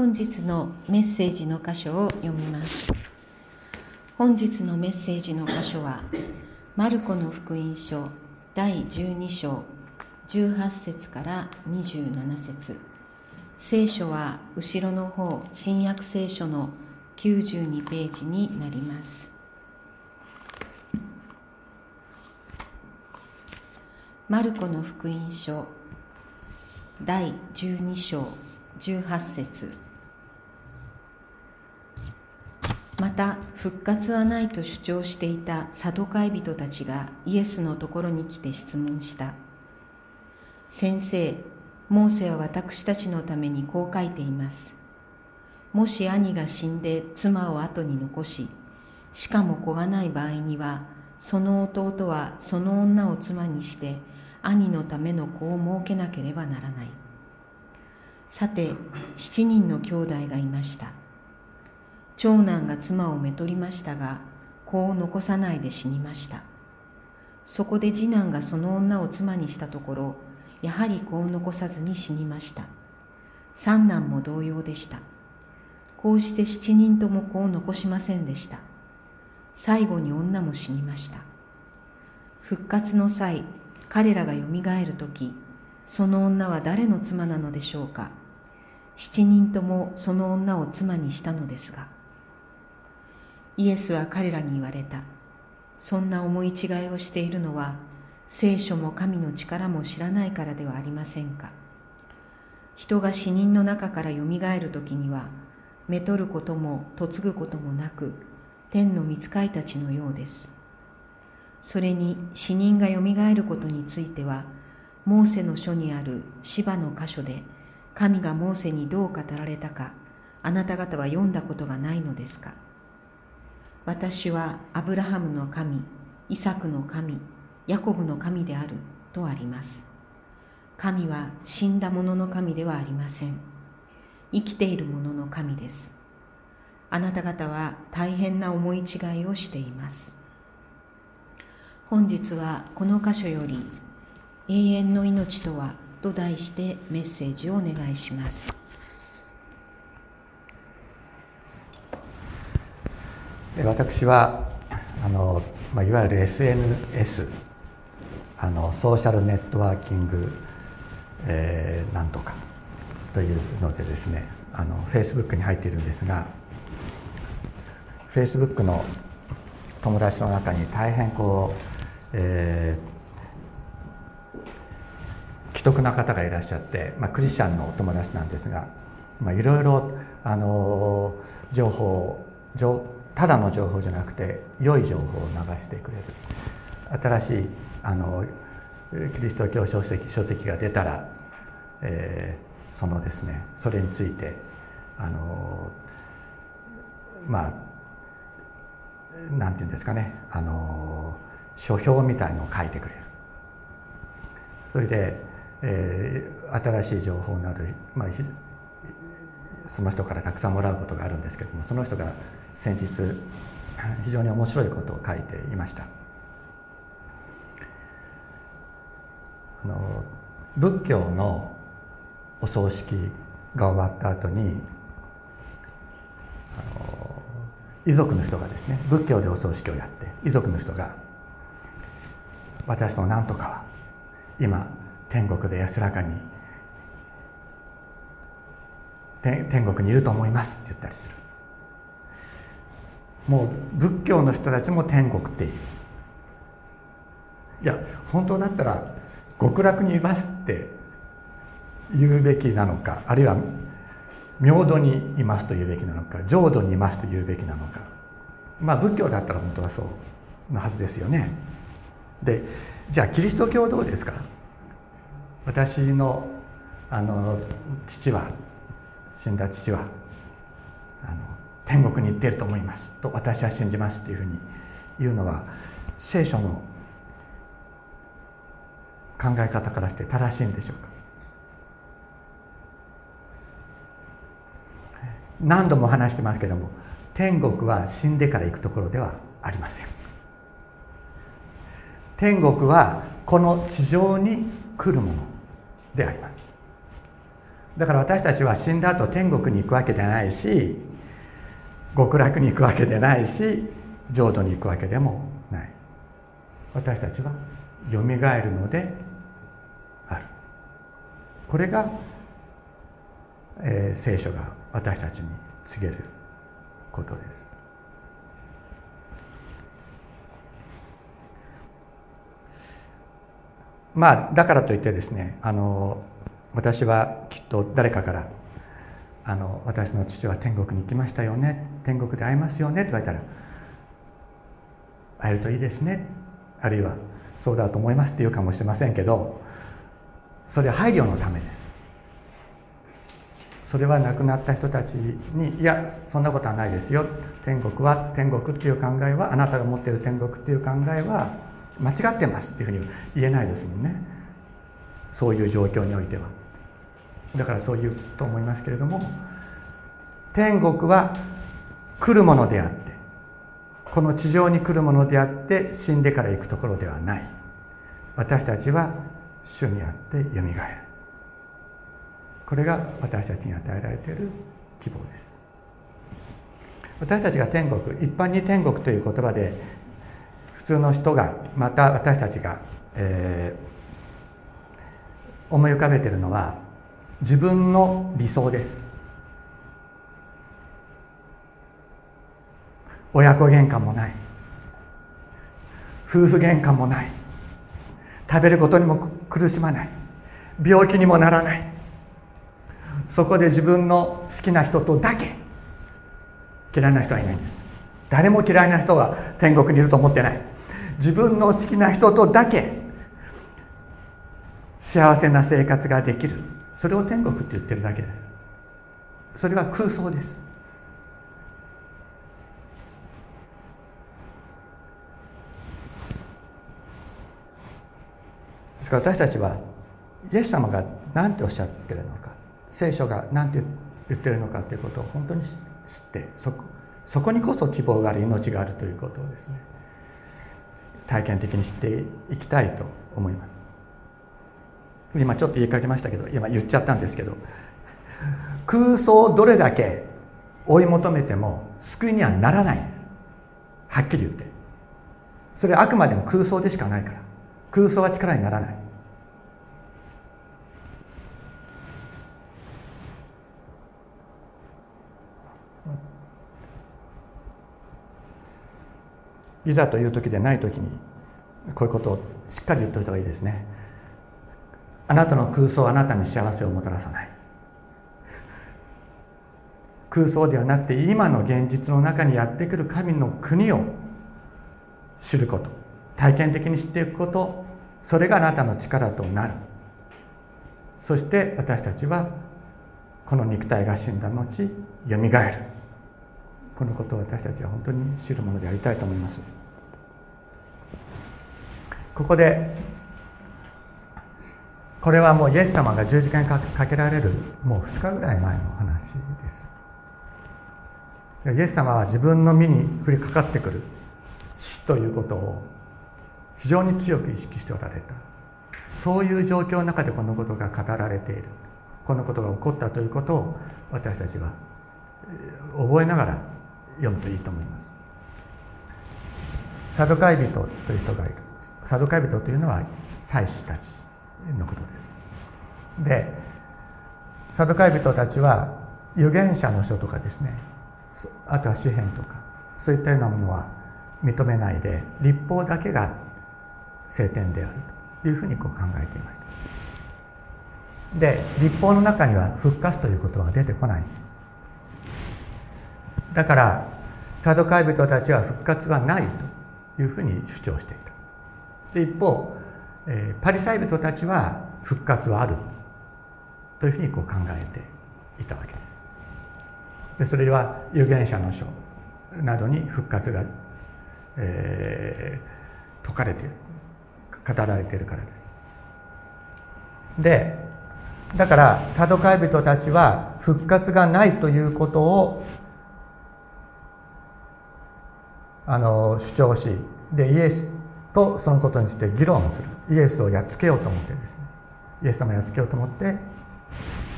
本日のメッセージの箇所を読みます。本日のメッセージの箇所はマルコの福音書第12章18節から27節。聖書は後ろの方新約聖書の92ページになります。マルコの福音書第12章18節。また復活はないと主張していたサドカイ人たちがイエスのところに来て質問した。先生モーセは私たちのためにこう書いています。もし兄が死んで妻を後に残ししかも子がない場合にはその弟はその女を妻にして兄のための子を設けなければならない。さて7人の兄弟がいました。長男が妻をめとりましたが子を残さないで死にました。そこで次男がその女を妻にしたところやはり子を残さずに死にました。三男も同様でした。こうして7人とも子を残しませんでした。最後に女も死にました。復活の際彼らがよみがえる時その女は誰の妻なのでしょうか。七人ともその女を妻にしたのですがイエスは彼らに言われた。そんな思い違いをしているのは聖書も神の力も知らないからではありませんか。人が死人の中からよみがえる時にはめとることも嫁ぐこともなく天の御使いたちのようです。それに死人がよみがえることについてはモーセの書にある芝の箇所で神がモーセにどう語られたかあなた方は読んだことがないのですか。私はアブラハムの神イサクの神ヤコブの神であるとあります。神は死んだ者の神ではありません。生きている者の神です。あなた方は大変な思い違いをしています。本日はこの箇所より「永遠の命とは?」と題してメッセージをお願いします。私はあの、まあ、いわゆる SNS あのソーシャルネットワーキング、えー、なんとかというのでですねあのフェイスブックに入っているんですがフェイスブックの友達の中に大変こうえー、既得な方がいらっしゃって、まあ、クリスチャンのお友達なんですが、まあ、いろいろあの情報ただの情報じゃなくて良い情報を流してくれる。新しいあのキリスト教書籍書籍が出たら、えー、そのですねそれについてあのまあなんていうんですかねあの書評みたいのを書いてくれる。それで、えー、新しい情報など、まあ、その人からたくさんもらうことがあるんですけどもその人が先日非常に面白いことを書いていました。あの仏教のお葬式が終わった後にあの遺族の人がですね仏教でお葬式をやって遺族の人が私の何とかは今天国で安らかに天国にいると思いますって言ったりする。もう仏教の人たちも天国っていう。いや本当だったら極楽にいますって言うべきなのかあるいは明土にいますと言うべきなのか浄土にいますと言うべきなのか。まあ仏教だったら本当はそうのはずですよね。でじゃあキリスト教どうですか？私のあの父は死んだ父はあの天国に行っていると思います。と私は信じますというふうに言うのは聖書の考え方からして正しいんでしょうか。何度も話してますけども天国は死んでから行くところではありません。天国はこの地上に来るものであります。だから私たちは死んだ後天国に行くわけでないし極楽に行くわけでないし浄土に行くわけでもない。私たちはよみがえるのである。これが、えー、聖書が私たちに告げることです。まあだからといってですねあの私はきっと誰かからあの私の父は天国に行きましたよね。天国で会えますよね。って言われたら会えるといいですね。あるいはそうだと思いますって言うかもしれませんけどそれは配慮のためです。それは亡くなった人たちにいやそんなことはないですよ。天国は天国っていう考えはあなたが持っている天国っていう考えは間違ってますっていうふうに言えないですもんね。そういう状況においては。だからそう言うと思いますけれども天国は来るものであってこの地上に来るものであって死んでから行くところではない。私たちは主にあってよみがえる。これが私たちに与えられている希望です。私たちが天国一般に天国という言葉で普通の人がまた私たちが、えー、思い浮かべているのは自分の理想です。親子喧嘩もない。夫婦喧嘩もない。食べることにも苦しまない。病気にもならない。そこで自分の好きな人とだけ嫌いな人はいないんです。誰も嫌いな人が天国にいると思ってない。自分の好きな人とだけ幸せな生活ができる。それを天国って言ってるだけです。それは空想です。ですから私たちはイエス様が何ておっしゃってるのか聖書が何て言ってるのかということを本当に知ってそこそこにこそ希望がある命があるということをですね体験的に知っていきたいと思います。今ちょっと言いかけましたけど今言っちゃったんですけど空想をどれだけ追い求めても救いにはならないんです。はっきり言って。それはあくまでも空想でしかないから。空想は力にならない。いざという時でない時にこういうことをしっかり言っておいた方がいいですね。あなたの空想はあなたに幸せをもたらさない。空想ではなくて今の現実の中にやってくる神の国を知ること体験的に知っていくことそれがあなたの力となる。そして私たちはこの肉体が死んだ後よみがえる。このことを私たちは本当に知るものでありたいと思います。ここでこれはもうイエス様が十字架にかけられるもう2日ぐらい前の話です。イエス様は自分の身に降りかかってくる死ということを非常に強く意識しておられた。そういう状況の中でこのことが語られている。このことが起こったということを私たちは覚えながら読むといいと思います。サドカイ人という人がいる。サドカイ人というのは祭司たち。のことです。でサドカイ人たちは預言者の書とかですね。あとは詩篇とか。そういったようなものは認めないで立法だけが聖典であるというふうにこう考えていました。で立法の中には復活ということは出てこない。だからサドカイ人たちは復活はないというふうに主張していた。で一方、えー、パリサイ人たちは復活はある。というふうにこう考えていたわけです。でそれは預言者の書などに復活が、えー、説かれている語られているからです。でだからサドカイ人たちは復活がないということをあの主張しでイエスとそのことについて議論する。イエスをやっつけようと思ってですね。イエス様をやっつけようと思って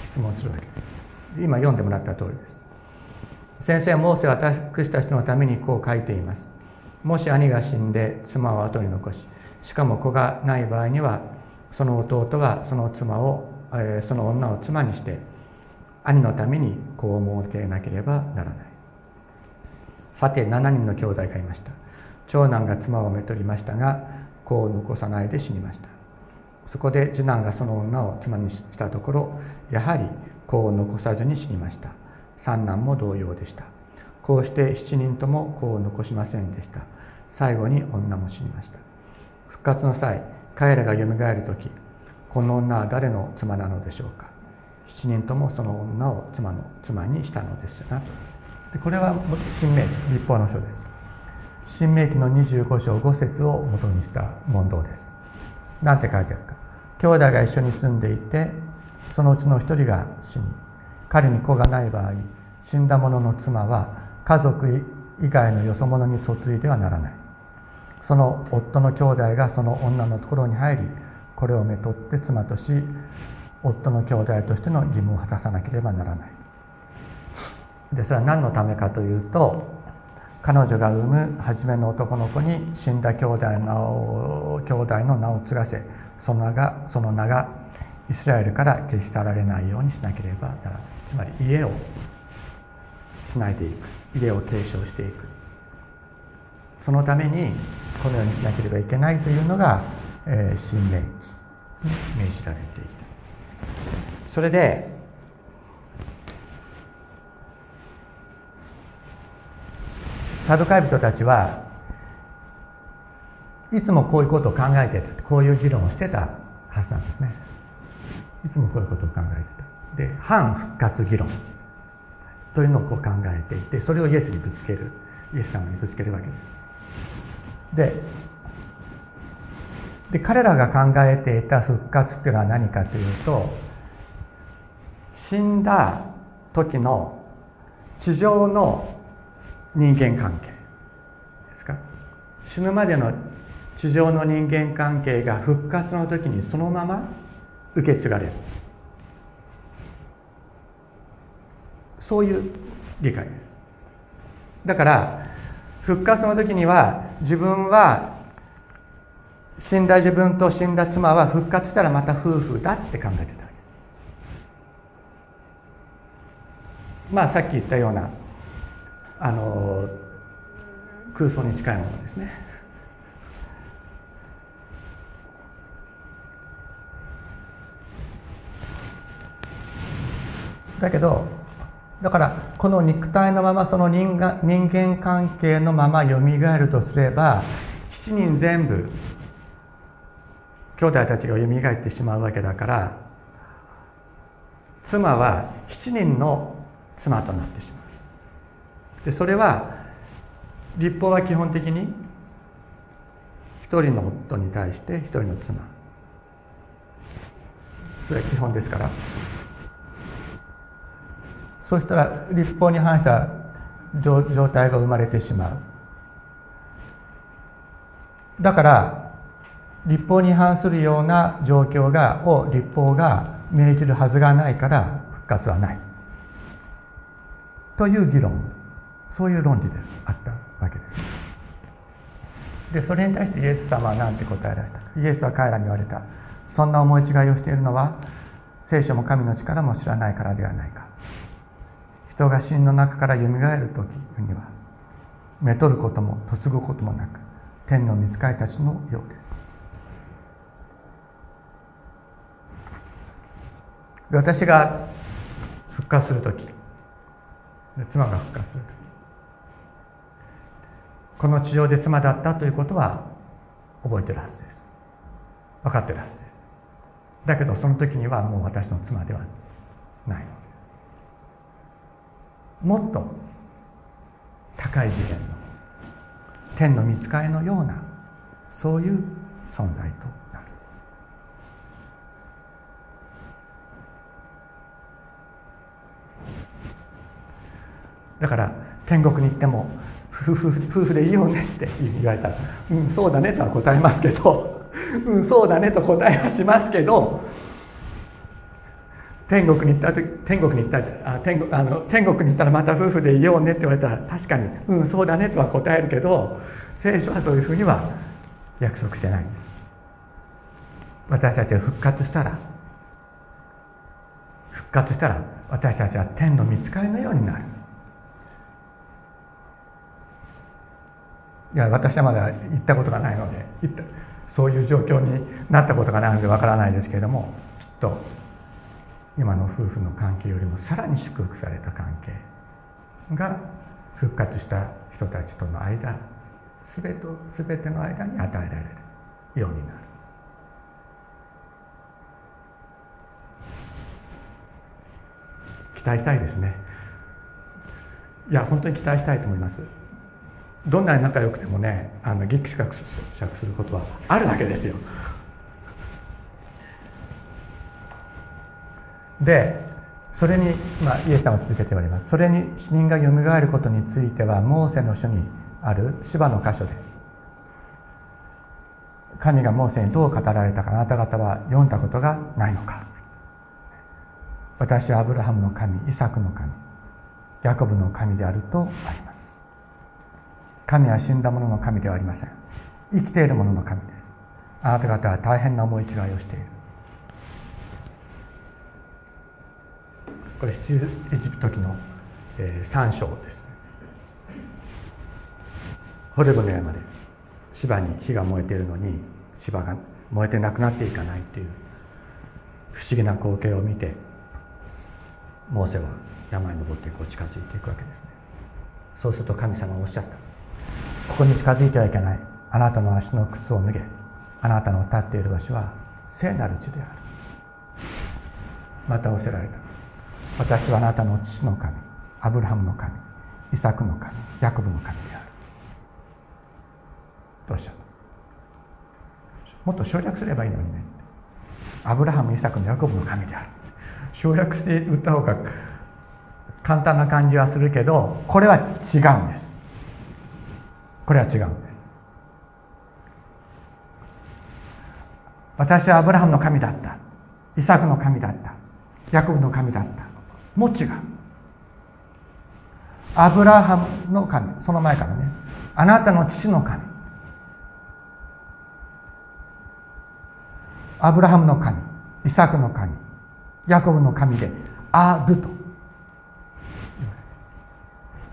質問するわけです。今読んでもらった通りです。先生モーセは私たちのためにこう書いています。もし兄が死んで妻を後に残ししかも子がない場合にはその弟はその妻を、えー、その女を妻にして兄のために子を設けなければならない。さて7人の兄弟がいました。長男が妻をめとりましたが子を残さないで死にました。そこで次男がその女を妻にしたところやはり子を残さずに死にました。三男も同様でした。こうして7人とも子を残しませんでした。最後に女も死にました。復活の際彼らがよみがえる時この女は誰の妻なのでしょうか。7人ともその女を妻の妻にしたのですがこれは新明立法の書です。新明記の25章5節を元にした問答です。何て書いてあるか。兄弟が一緒に住んでいてそのうちの一人が死に彼に子がない場合死んだ者の妻は家族以外のよそ者に嫁いではならない。その夫の兄弟がその女のところに入りこれをめとって妻とし夫の兄弟としての義務を果たさなければならない。でそれは何のためかというと彼女が産む初めの男の子に死んだ兄弟の兄弟の名を継がせその名がその名がイスラエルから消し去られないようにしなければならないつまり家をつないでいく。家を継承していく。そのためにこのようにしなければいけないというのが、え、新明記に命じられていた。それでサドカイ人たちはいつもこういうことを考えてこういう議論をしてたはずなんですね。いつもこういうことを考えてた。で反復活議論というのをこう考えていてそれをイエスにぶつけるイエス様にぶつけるわけです。でで彼らが考えていた復活っていうのは何かというと死んだ時の地上の人間関係ですか？死ぬまでの地上の人間関係が復活の時にそのまま受け継がれる。そういう理解です。だから復活の時には自分は死んだ自分と死んだ妻は復活したらまた夫婦だって考えてたわけ。まあさっき言ったようなあの空想に近いものですね。だけどだからこの肉体のままその人間人間関係のままよみがえるとすれば7人全部兄弟たちがよみがえってしまうわけだから妻は7人の妻となってしまう。でそれは立法は基本的に一人の夫に対して一人の妻。それは基本ですから。そしたら立法に反した状態が生まれてしまう。だから立法に反するような状況がを立法が命じるはずがないから復活はない。という議論。そういう論理であったわけです。でそれに対してイエス様は何て答えられたか。イエスは彼らに言われた。そんな思い違いをしているのは聖書も神の力も知らないからではないか。人が死の中からよみがえる時にはめとることも嫁ぐこともなく天の御使いたちのようです。私が復活する時妻が復活する時この地上で妻だったということは覚えてるはずです。分かってるはずです。だけどその時にはもう私の妻ではないのもっと高い次元の天の見つかりのようなそういう存在となる。だから天国に行っても夫婦夫婦でいいよねって言われた。ら「うんそうだね」とは答えますけど「うんそうだね」と答えはしますけど。天国に行った時天国に行ったあ天国あの天国に行ったらまた夫婦でいようねって言われたら確かにうんそうだねとは答えるけど聖書はそういうふうには約束してないんです。私たちが復活したら復活したら私たちは天の御使いのようになる。いや私はまだ行ったことがないので行ったそういう状況になったことがないのでわからないですけれどもきっと今の夫婦の関係よりもさらに祝福された関係が復活した人たちとの間全て全ての間に与えられるようになる。期待したいですね。いや本当に期待したいと思います。どんなに仲良くてもねあのギクシャクすることはあるわけですよ。でそれに、まあ、イエス様は続けております。それに死人がよみがえることについてはモーセの書にある芝の箇所で神がモーセにどう語られたかあなた方は読んだことがないのか。私はアブラハムの神イサクの神ヤコブの神であるとあります。神は死んだ者の神ではありません。生きている者の神です。あなた方は大変な思い違いをしている。これ出エジプト記の、えー、3章ですね。ホレブの山で芝に火が燃えているのに芝が燃えてなくなっていかないっていう不思議な光景を見てモーセは山に登ってこう近づいていくわけですね。そうすると神様はおっしゃった。ここに近づいてはいけない。あなたの足の靴を脱げ。あなたの立っている場所は聖なる地である。また仰せられた。私はあなたの父の神アブラハムの神イサクの神ヤコブの神である。とおっしゃるもっと省略すればいいのにね。アブラハムイサクのヤコブの神である。省略して言った方が簡単な感じはするけどこれは違うんです。これは違うんです。私はアブラハムの神だった。イサクの神だった。ヤコブの神だった。も違う。アブラハムの神。その前からね。あなたの父の神。アブラハムの神。イサクの神。ヤコブの神であると。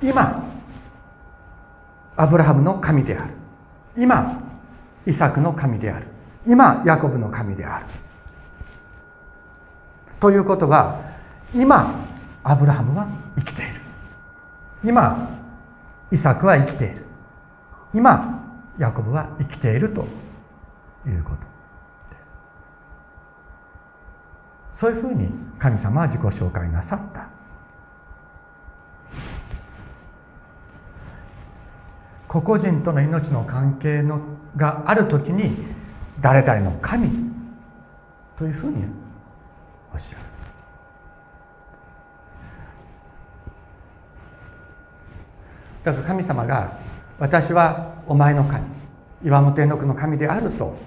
今アブラハムの神である。今イサクの神である。今ヤコブの神である。ということは今アブラハムは生きている。今イサクは生きている。今ヤコブは生きているということです。そういうふうに神様は自己紹介なさった。個々人との命の関係のがある時に誰々の神というふうにおっしゃる。だから神様が私はお前の神岩本絵のの神であると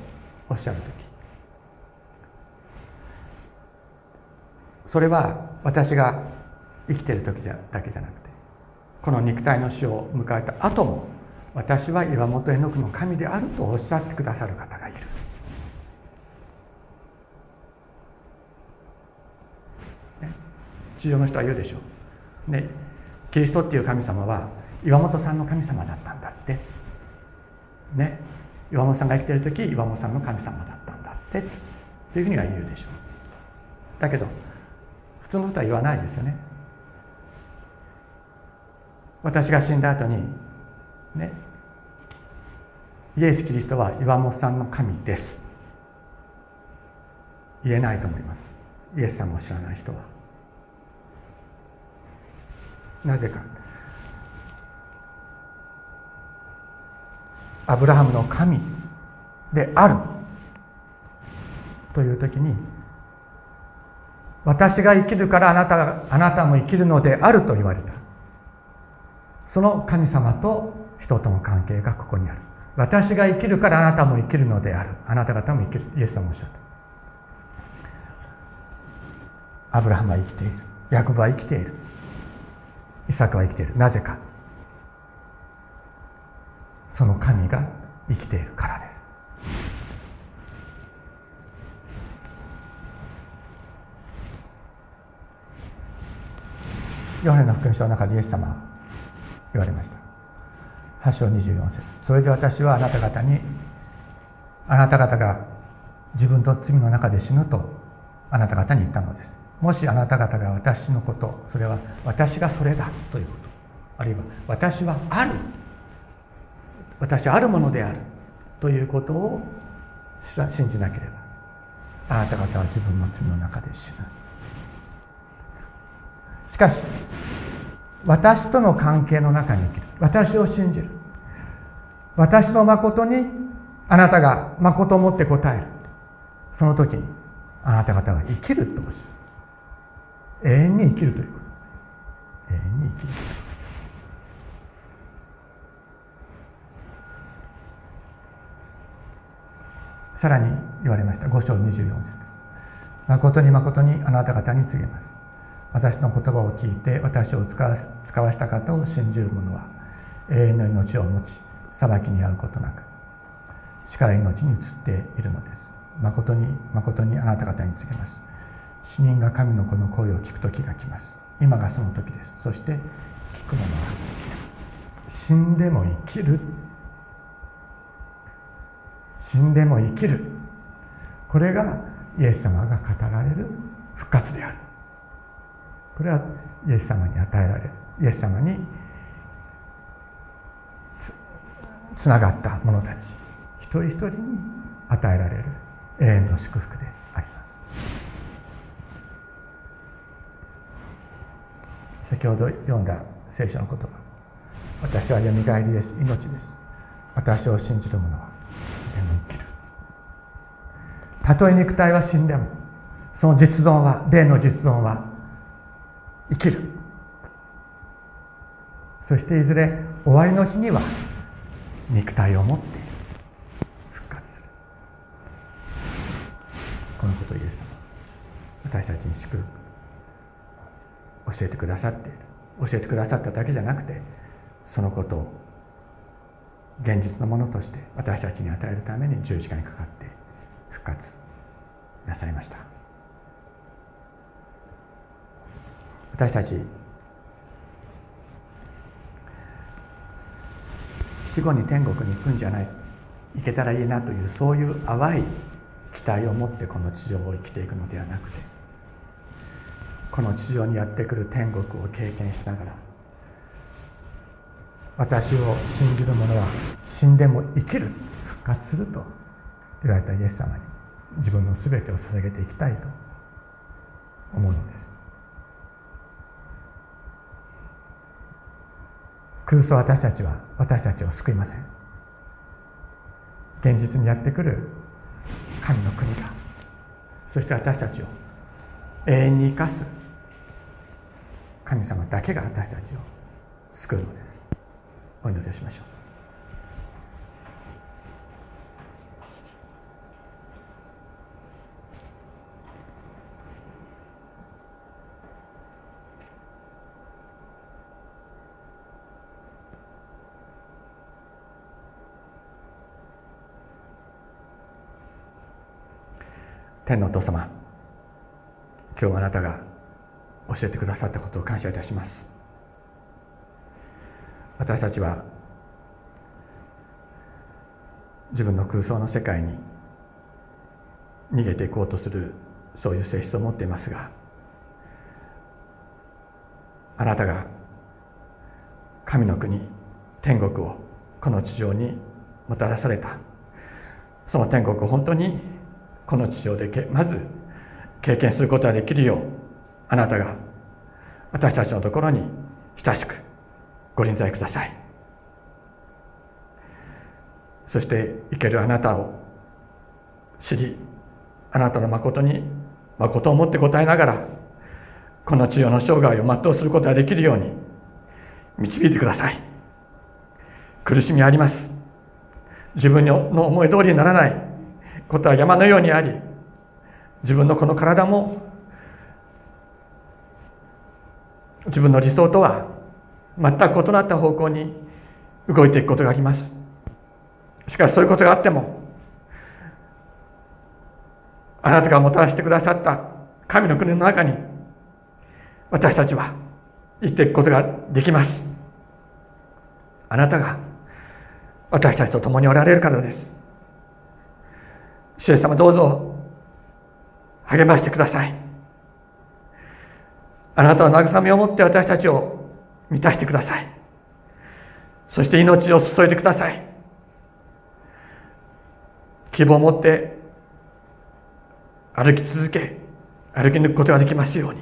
おっしゃる時。それは私が生きてる時だけじゃなくてこの肉体の死を迎えた後も私は岩本絵の具の神であるとおっしゃってくださる方がいる。地上の人は言うでしょう。ね、キリストっていう神様は岩本さんの神様だったんだって。ね。岩本さんが生きてる時岩本さんの神様だったんだって。っていうふうには言うでしょう。だけど普通の人は言わないですよね。私が死んだ後にね。イエス・キリストは岩本さんの神です。言えないと思います。イエス様を知らない人は。なぜか。アブラハムの神である。という時に私が生きるからあなたあなたも生きるのであると言われた。その神様と人との関係がここにある。私が生きるからあなたも生きるのである。あなた方も生きる。イエス様おっしゃった。アブラハムは生きている。ヤコブは生きている。イサクは生きている。なぜか。その神が生きているからです。ヨハネの福音書の中でイエス様は言われました。8章24節。それで私はあなた方にあなた方が自分の罪の中で死ぬとあなた方に言ったのです。もしあなた方が私のことそれは私がそれだということあるいは私はある私あるものであるということを信じなければ。あなた方は自分の罪の中で死ぬ。しかし私との関係の中に生きる。私を信じる。私の誠にあなたが誠をもって答える。その時にあなた方は生きるとおっしゃる。永遠に生きるということ。永遠に生きるさらに言われました。5章24節。誠に誠にあなた方に告げます。私の言葉を聞いて私を使わ使わした方を信じる者は永遠の命を持ち裁きに遭うことなく死から命に移っているのです。誠に誠にあなた方に告げます。死人が神の子の声を聞く時が来ます。今がその時です。そして聞く者は死んでも生きる。死んでも生きる。これがイエス様が語られる。復活である。これはイエス様に与えられる。イエス様につながった者たち一人一人に与えられる永遠の祝福であります。先ほど読んだ聖書の言葉私はよみがえりです命です。私を信じる者はでも生きる。たとえ肉体は死んでもその実存は霊の実存は生きる。そしていずれ終わりの日には肉体を持って復活する。このことをイエス様私たちに祝福教えてくださっている。教えてくださっただけじゃなくてそのことを現実のものとして私たちに与えるために十字架にかかって復活なさいました。私たち死後に天国に行くんじゃない行けたらいいなというそういう淡い期待を持ってこの地上を生きていくのではなくてこの地上にやってくる天国を経験しながら私を信じる者は死んでも生きる復活すると言われたイエス様に自分の全てを捧げていきたいと思うのです空想私たちは私たちを救いません。現実にやってくる神の国がそして私たちを永遠に生かす神様だけが私たちを救うのです。お祈りをしましょう。天のお父様今日あなたが教えてくださったことを感謝いたします。私たちは自分の空想の世界に逃げていこうとするそういう性質を持っていますがあなたが神の国天国をこの地上にもたらされたその天国を本当にこの地上でまず経験することができるようあなたが私たちのところに親しくご臨在ください。そして生けるあなたを知りあなたの誠に誠をもって答えながらこの地上の生涯を全うすることができるように導いてください。苦しみあります。自分の思い通りにならない。ことは山のようにあり自分のこの体も自分の理想とは全く異なった方向に動いていくことがあります。しかしそういうことがあってもあなたがもたらしてくださった神の国の中に私たちは生きていくことができます。あなたが私たちと共におられるからです。主様どうぞ励ましてください。あなたの慰めを持って私たちを満たしてください。そして命を注いでください。希望を持って歩き続け歩き抜くことができますように。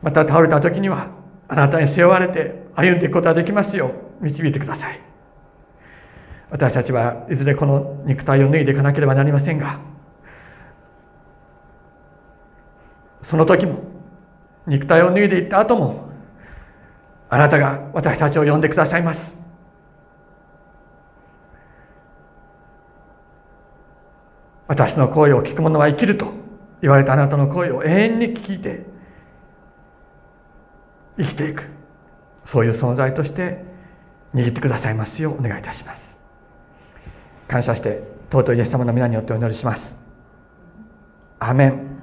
また倒れた時にはあなたに背負われて歩んでいくことができますよう導いてください。私たちはいずれこの肉体を脱いでいかなければなりませんがその時も肉体を脱いでいった後もあなたが私たちを呼んでくださいます。私の声を聞く者は生きると言われたあなたの声を永遠に聞いて生きていく。そういう存在として握ってくださいますようお願いいたします。感謝して尊いイエス様の皆によってお祈りします。アメン。